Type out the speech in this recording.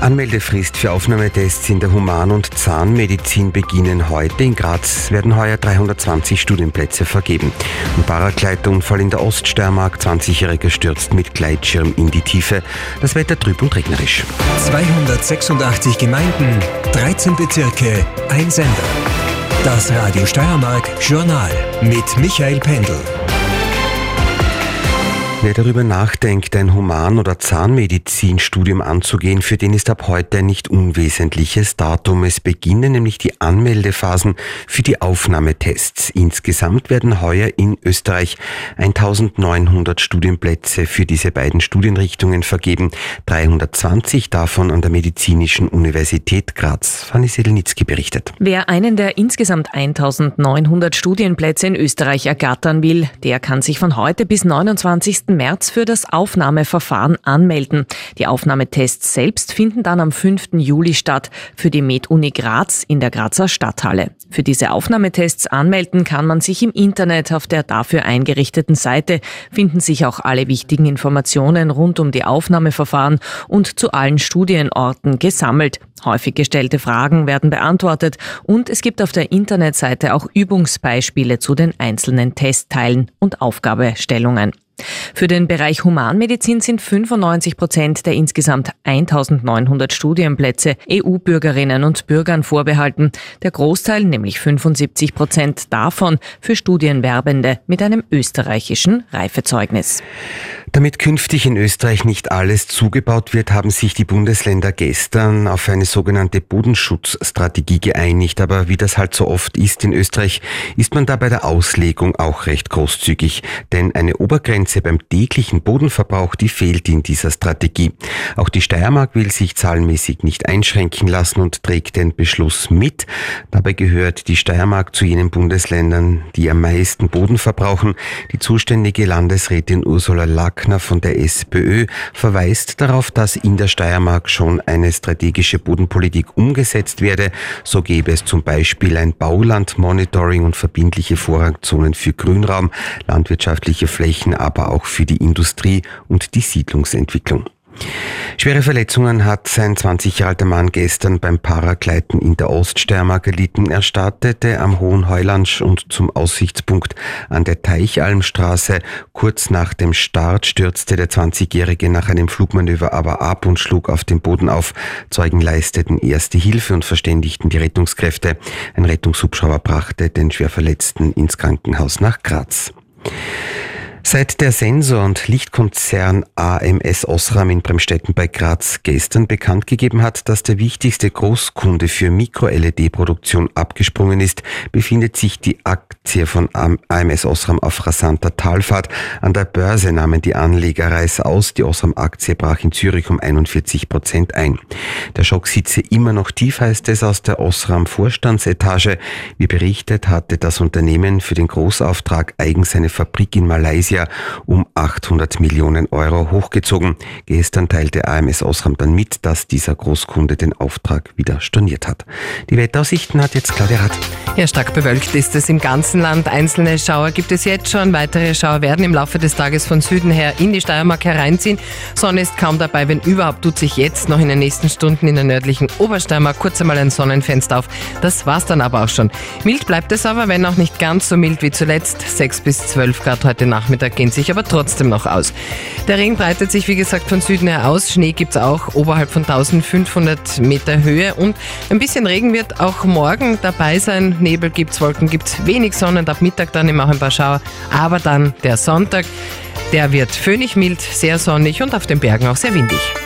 Anmeldefrist für Aufnahmetests in der Human- und Zahnmedizin beginnen heute. In Graz werden heuer 320 Studienplätze vergeben. Ein Paragleiterunfall in der Oststeiermark, 20-Jähriger stürzt mit Gleitschirm in die Tiefe. Das Wetter trüb und regnerisch. 286 Gemeinden, 13 Bezirke, ein Sender. Das Radio Steiermark Journal mit Michael Pendel. Wer darüber nachdenkt, ein Human- oder Zahnmedizinstudium anzugehen, für den ist ab heute ein nicht unwesentliches Datum. Es beginnen nämlich die Anmeldephasen für die Aufnahmetests. Insgesamt werden heuer in Österreich 1900 Studienplätze für diese beiden Studienrichtungen vergeben, 320 davon an der Medizinischen Universität Graz. Fanny Sedelnitzki berichtet. Wer einen der insgesamt 1900 Studienplätze in Österreich ergattern will, der kann sich von heute bis 29. März für das Aufnahmeverfahren anmelden. Die Aufnahmetests selbst finden dann am 5. Juli statt für die MedUni Graz in der Grazer Stadthalle. Für diese Aufnahmetests anmelden kann man sich im Internet auf der dafür eingerichteten Seite finden sich auch alle wichtigen Informationen rund um die Aufnahmeverfahren und zu allen Studienorten gesammelt. Häufig gestellte Fragen werden beantwortet und es gibt auf der Internetseite auch Übungsbeispiele zu den einzelnen Testteilen und Aufgabestellungen. Für den Bereich Humanmedizin sind 95 Prozent der insgesamt 1900 Studienplätze EU-Bürgerinnen und Bürgern vorbehalten. Der Großteil, nämlich 75 Prozent davon, für Studienwerbende mit einem österreichischen Reifezeugnis. Damit künftig in Österreich nicht alles zugebaut wird, haben sich die Bundesländer gestern auf eine sogenannte Bodenschutzstrategie geeinigt. Aber wie das halt so oft ist in Österreich, ist man da bei der Auslegung auch recht großzügig. Denn eine Obergrenze beim täglichen Bodenverbrauch, die fehlt in dieser Strategie. Auch die Steiermark will sich zahlenmäßig nicht einschränken lassen und trägt den Beschluss mit. Dabei gehört die Steiermark zu jenen Bundesländern, die am meisten Boden verbrauchen. Die zuständige Landesrätin Ursula Lack Wagner von der SPÖ verweist darauf, dass in der Steiermark schon eine strategische Bodenpolitik umgesetzt werde. So gäbe es zum Beispiel ein Baulandmonitoring und verbindliche Vorrangzonen für Grünraum, landwirtschaftliche Flächen, aber auch für die Industrie und die Siedlungsentwicklung. Schwere Verletzungen hat sein 20 Jahre alter Mann gestern beim Paragleiten in der Oststeiermark erlitten. Er startete am Hohen Heulansch und zum Aussichtspunkt an der Teichalmstraße. Kurz nach dem Start stürzte der 20-Jährige nach einem Flugmanöver aber ab und schlug auf den Boden auf. Zeugen leisteten erste Hilfe und verständigten die Rettungskräfte. Ein Rettungshubschrauber brachte den Schwerverletzten ins Krankenhaus nach Graz. Seit der Sensor- und Lichtkonzern AMS Osram in Bremstetten bei Graz gestern bekannt gegeben hat, dass der wichtigste Großkunde für Mikro-LED-Produktion abgesprungen ist, befindet sich die Aktie von AMS Osram auf rasanter Talfahrt. An der Börse nahmen die Anleger Reis aus. Die Osram-Aktie brach in Zürich um 41 Prozent ein. Der Schock sitze immer noch tief, heißt es aus der Osram-Vorstandsetage. Wie berichtet, hatte das Unternehmen für den Großauftrag eigens eine Fabrik in Malaysia Jahr um 800 Millionen Euro hochgezogen. Gestern teilte AMS Osram dann mit, dass dieser Großkunde den Auftrag wieder storniert hat. Die Wetteraussichten hat jetzt Claudia Rath. Ja, stark bewölkt ist es im ganzen Land. Einzelne Schauer gibt es jetzt schon. Weitere Schauer werden im Laufe des Tages von Süden her in die Steiermark hereinziehen. Sonne ist kaum dabei, wenn überhaupt tut sich jetzt noch in den nächsten Stunden in der nördlichen Obersteiermark kurz einmal ein Sonnenfenster auf. Das war's dann aber auch schon. Mild bleibt es aber, wenn auch nicht ganz so mild wie zuletzt. 6 bis 12 Grad heute Nachmittag gehen sich aber trotzdem noch aus. Der Regen breitet sich, wie gesagt, von Süden her aus. Schnee gibt es auch oberhalb von 1500 Meter Höhe und ein bisschen Regen wird auch morgen dabei sein. Nebel gibt es, Wolken gibt es, wenig Sonne und ab Mittag dann immer auch ein paar Schauer. Aber dann der Sonntag, der wird föhnig mild, sehr sonnig und auf den Bergen auch sehr windig.